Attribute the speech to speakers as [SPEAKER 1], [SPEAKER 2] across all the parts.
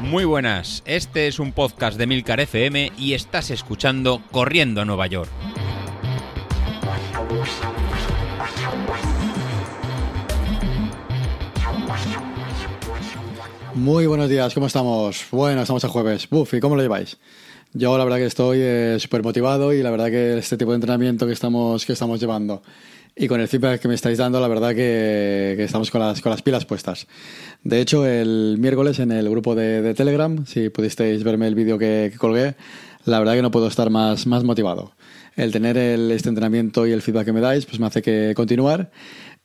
[SPEAKER 1] Muy buenas, este es un podcast de Milcar FM y estás escuchando Corriendo a Nueva York.
[SPEAKER 2] Muy buenos días, ¿cómo estamos? Bueno, estamos a jueves. Buffy, ¿cómo lo lleváis? Yo la verdad que estoy eh, súper motivado y la verdad que este tipo de entrenamiento que estamos, que estamos llevando y con el feedback que me estáis dando, la verdad que, que estamos con las, con las pilas puestas. De hecho, el miércoles en el grupo de, de Telegram, si pudisteis verme el vídeo que, que, colgué, la verdad que no puedo estar más, más motivado. El tener el, este entrenamiento y el feedback que me dais, pues me hace que continuar.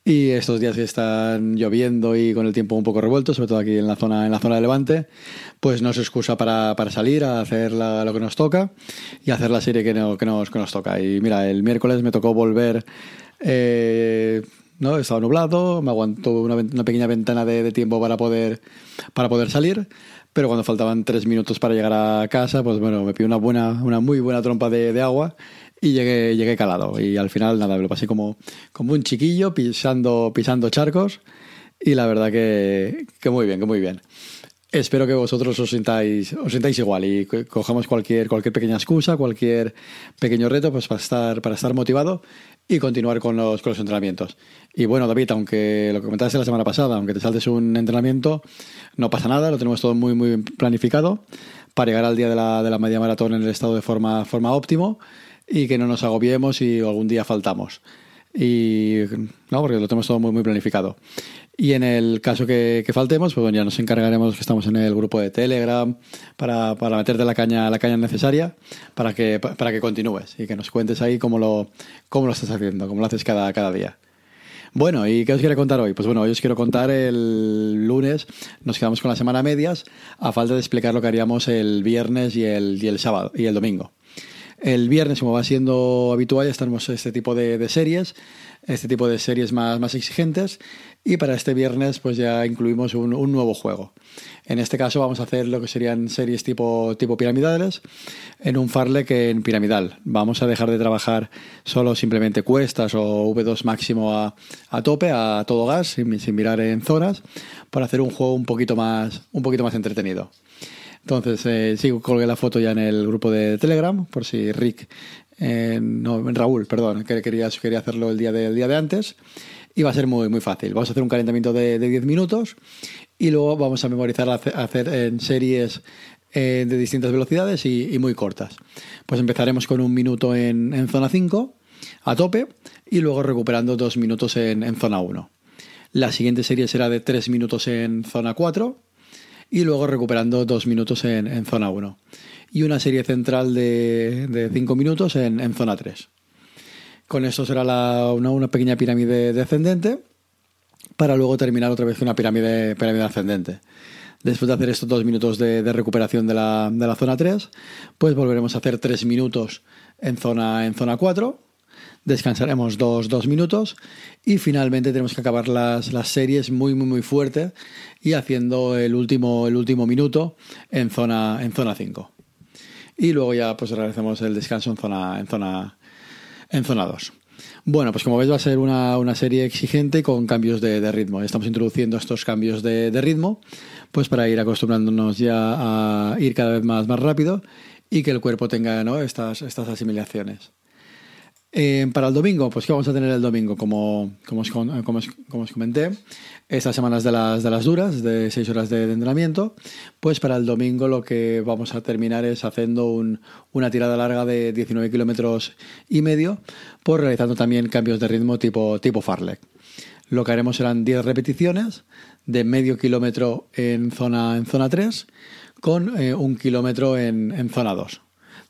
[SPEAKER 2] Y estos días que están lloviendo y con el tiempo un poco revuelto, sobre todo aquí en la zona, en la zona de Levante, pues no es excusa para, para salir a hacer la, lo que nos toca y hacer la serie que, no, que, nos, que nos toca. Y mira, el miércoles me tocó volver eh, ¿no? Estaba nublado, me aguantó una, pequeña ventana de, tiempo para poder, para poder salir, pero cuando faltaban tres minutos para llegar a casa, pues bueno, me pidió una buena, una muy buena trompa de, de agua y llegué, llegué calado. Y al final, nada, me lo pasé como, como un chiquillo pisando, pisando charcos y la verdad que, que muy bien, que muy bien. Espero que vosotros os sintáis, os sintáis igual y cojamos cualquier, cualquier pequeña excusa, cualquier pequeño reto pues para estar, para estar motivado y continuar con los, con los entrenamientos. Y bueno, David, aunque lo que comentaste la semana pasada, aunque te saltes un entrenamiento, no pasa nada, lo tenemos todo muy, muy planificado para llegar al día de la, de la media maratón en el estado de forma, forma óptimo y que no nos agobiemos y algún día faltamos. Y no, porque lo tenemos todo muy, muy planificado. Y en el caso que, faltemos, pues bueno, ya nos encargaremos que estamos en el grupo de Telegram para, para meterte la caña, la caña necesaria para que, para que continúes y que nos cuentes ahí cómo lo, cómo lo estás haciendo, cómo lo haces cada, cada día. Bueno, ¿y qué os quiero contar hoy? Pues bueno, hoy os quiero contar el lunes, nos quedamos con la semana medias, a falta de explicar lo que haríamos el viernes y el, y el sábado y el domingo. El viernes, como va siendo habitual, ya tenemos este tipo de, series, este tipo de series más, más exigentes. Y para este viernes, pues ya incluimos un, nuevo juego. En este caso, vamos a hacer lo que serían series tipo, tipo piramidales en un farlek en piramidal. Vamos a dejar de trabajar solo simplemente cuestas o V2 máximo a, a tope, a todo gas, sin, sin mirar en zonas, para hacer un juego un poquito más, un poquito más entretenido. Entonces, eh, sí, colgué la foto ya en el grupo de Telegram, por si Rick, eh, no, Raúl, perdón, que quería, quería hacerlo el día, de, día de antes. Y va a ser muy, muy fácil. Vamos a hacer un calentamiento de, de 10 minutos y luego vamos a memorizar, a hacer en series eh, de distintas velocidades y, muy cortas. Pues empezaremos con un minuto en, en, zona 5 a tope y luego recuperando dos minutos en, en zona 1. La siguiente serie será de 3 minutos en zona 4 y luego recuperando dos minutos en, en zona 1. Y una serie central de 5 minutos en, en, zona 3. Con esto será la, una, una, pequeña pirámide descendente para luego terminar otra vez una pirámide, pirámide ascendente. Después de hacer estos dos minutos de, de recuperación de la, de la, zona 3, pues volveremos a hacer 3 minutos en zona, en zona 4 descansaremos dos, dos, minutos y finalmente tenemos que acabar las, las, series muy, muy, muy fuerte y haciendo el último, el último minuto en zona, en zona 5. Y luego ya pues realizamos el descanso en zona, en zona, en zona 2. Bueno, pues como veis va a ser una, una serie exigente con cambios de, ritmo. Estamos introduciendo estos cambios de, de, ritmo pues para ir acostumbrándonos ya a ir cada vez más, más rápido y que el cuerpo tenga ¿no? estas, estas asimilaciones. Eh, para el domingo, pues ¿qué vamos a tener el domingo? Como, como, os, como, os, comenté, estas semanas de las, de las duras, de 6 horas de, entrenamiento, pues para el domingo lo que vamos a terminar es haciendo un, una tirada larga de 19 kilómetros y medio, pues realizando también cambios de ritmo tipo, tipo farlek. Lo que haremos serán 10 repeticiones de medio kilómetro en zona, en zona 3 con eh, un kilómetro en, en zona 2.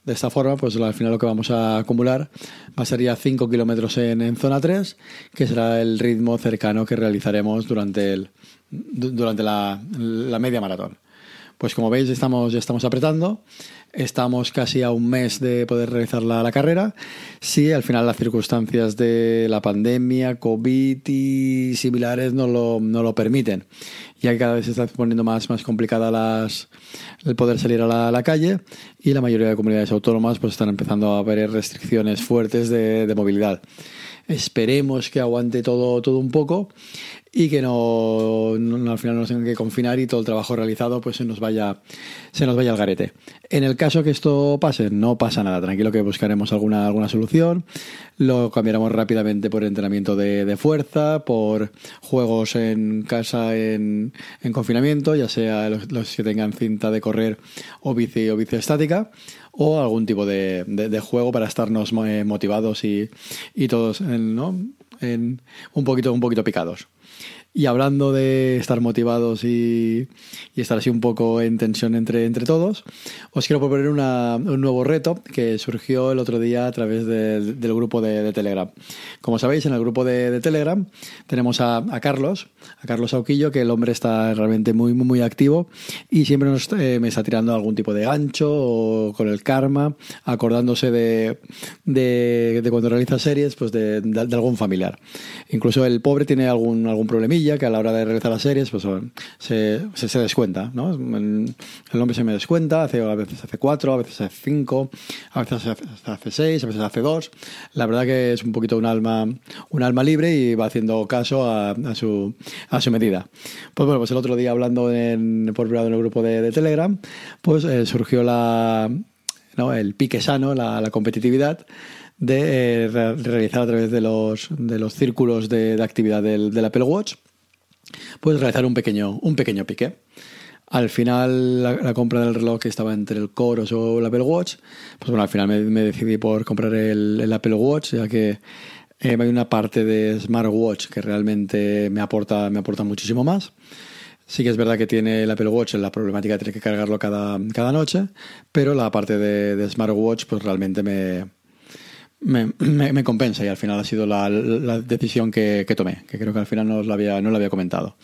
[SPEAKER 2] De esta forma, pues al final lo que vamos a acumular va a ser ya 5 kilómetros en, en, zona 3, que será el ritmo cercano que realizaremos durante, el, durante la, la media maratón. Pues como veis, estamos, ya estamos apretando. Estamos casi a un mes de poder realizar la, carrera. Si sí, al final las circunstancias de la pandemia, COVID y similares no lo, no lo permiten. Ya que cada vez se está poniendo más, más complicada las, el poder salir a la, a la, calle y la mayoría de comunidades autónomas pues están empezando a haber restricciones fuertes de, de movilidad. Esperemos que aguante todo, todo un poco y que no, al final nos tengan que confinar y todo el trabajo realizado pues se nos vaya, se nos vaya al garete. En el caso que esto pase, no pasa nada, tranquilo que buscaremos alguna, alguna solución, lo cambiaremos rápidamente por entrenamiento de, fuerza, por juegos en casa en, confinamiento, ya sea los, que tengan cinta de correr o bici o bici estática, o algún tipo de, juego para estarnos eh, motivados y, y todos ¿no? En un poquito, un poquito picados. Y hablando de estar motivados y, estar así un poco en tensión entre, entre todos, os quiero proponer un nuevo reto que surgió el otro día a través del grupo de, Telegram. Como sabéis, en el grupo de, Telegram tenemos a, Carlos, a Carlos Auquillo, que el hombre está realmente muy, muy, muy activo y siempre nos, eh, me está tirando algún tipo de gancho o con el karma, acordándose de, de, cuando realiza series, pues de, algún familiar. Incluso el pobre tiene algún, algún problemilla que a la hora de realizar las series pues se, se, descuenta, ¿no? El hombre se me descuenta, hace, a veces hace cuatro, a veces hace cinco, a veces hace seis, a veces hace dos. La verdad que es un poquito un alma, un alma libre y va haciendo caso a, su, a su medida. Pues bueno, pues el otro día hablando en, por privado en el grupo de, Telegram, pues eh, surgió la, ¿no? el pique sano, la, competitividad de eh, realizar a través de los, de los círculos de, de actividad del, del, Apple Watch puedes realizar un pequeño, un pequeño pique. Al final, la, compra del reloj que estaba entre el Coros o el Apple Watch, pues bueno, al final me, decidí por comprar el, Apple Watch, ya que eh, hay una parte de smartwatch que realmente me aporta, me aporta muchísimo más. Sí que es verdad que tiene el Apple Watch la problemática de tener que cargarlo cada, cada noche, pero la parte de, de smartwatch pues realmente me, me, me, compensa y al final ha sido la, decisión que, tomé, que creo que al final no lo había, no lo había comentado.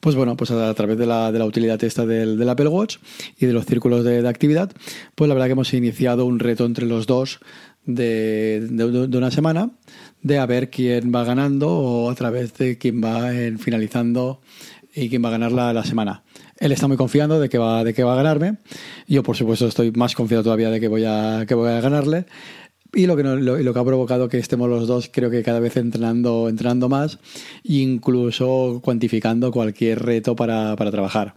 [SPEAKER 2] Pues bueno, pues a, través de la, de la utilidad esta del, del, Apple Watch y de los círculos de, actividad, pues la verdad que hemos iniciado un reto entre los dos de, de, una semana de a ver quién va ganando o a través de quién va finalizando y quién va a ganar la, la semana. Él está muy confiando de que va, de que va a ganarme. Yo, por supuesto, estoy más confiado todavía de que voy a, que voy a ganarle. Y lo que, lo, que ha provocado que estemos los dos, creo que cada vez entrenando, entrenando más, incluso cuantificando cualquier reto para, trabajar.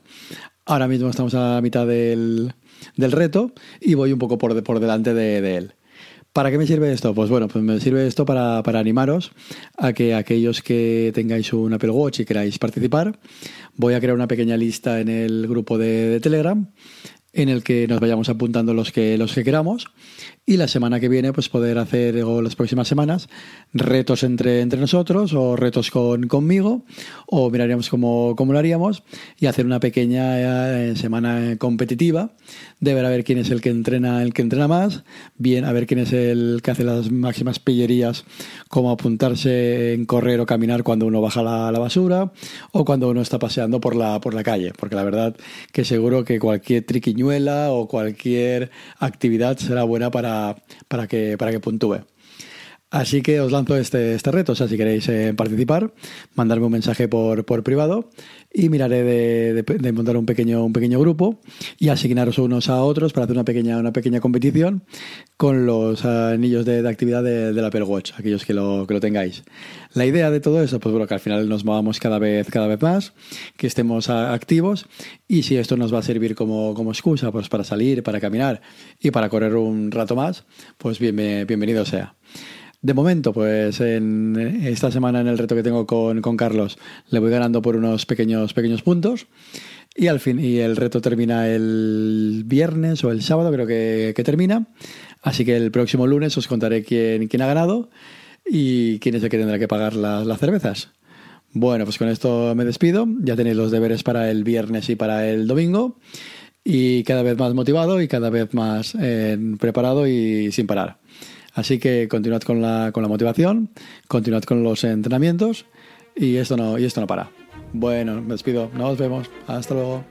[SPEAKER 2] Ahora mismo estamos a la mitad del, reto y voy un poco por, por delante de, él. ¿Para qué me sirve esto? Pues bueno, pues me sirve esto para, animaros a que aquellos que tengáis un Apple Watch y queráis participar, voy a crear una pequeña lista en el grupo de, de Telegram en el que nos vayamos apuntando los que, los que queramos. Y la semana que viene pues poder hacer o las próximas semanas retos entre, entre nosotros o retos con, conmigo o miraríamos cómo, cómo lo haríamos y hacer una pequeña eh, semana competitiva de ver a ver quién es el que entrena el que entrena más bien a ver quién es el que hace las máximas pillerías como apuntarse en correr o caminar cuando uno baja la, la basura o cuando uno está paseando por la, por la calle porque la verdad que seguro que cualquier o cualquier actividad será buena para para, que, para que puntúe. Así que os lanzo este, este reto. O sea, si queréis eh, participar, mandarme un mensaje por, por privado y miraré de, montar un pequeño, un pequeño grupo y asignaros unos a otros para hacer una pequeña, una pequeña competición con los anillos de, actividad del Apple Watch, aquellos que lo, que lo tengáis. La idea de todo eso, pues bueno, que al final nos movamos cada vez, cada vez más, que estemos activos y si esto nos va a servir como, como excusa pues para salir, para caminar y para correr un rato más, pues bienvenido sea. De momento, pues en esta semana en el reto que tengo con, Carlos, le voy ganando por unos pequeños, pequeños puntos. Y al fin, y el reto termina el viernes o el sábado, creo que, termina. Así que el próximo lunes os contaré quién, quién ha ganado y quién es el que tendrá que pagar las, cervezas. Bueno, pues con esto me despido. Ya tenéis los deberes para el viernes y para el domingo. Y cada vez más motivado y cada vez más eh, preparado y sin parar. Así que continuad con la, con la motivación, continuad con los entrenamientos y esto no, y esto no para. Bueno, me despido. Nos vemos. Hasta luego.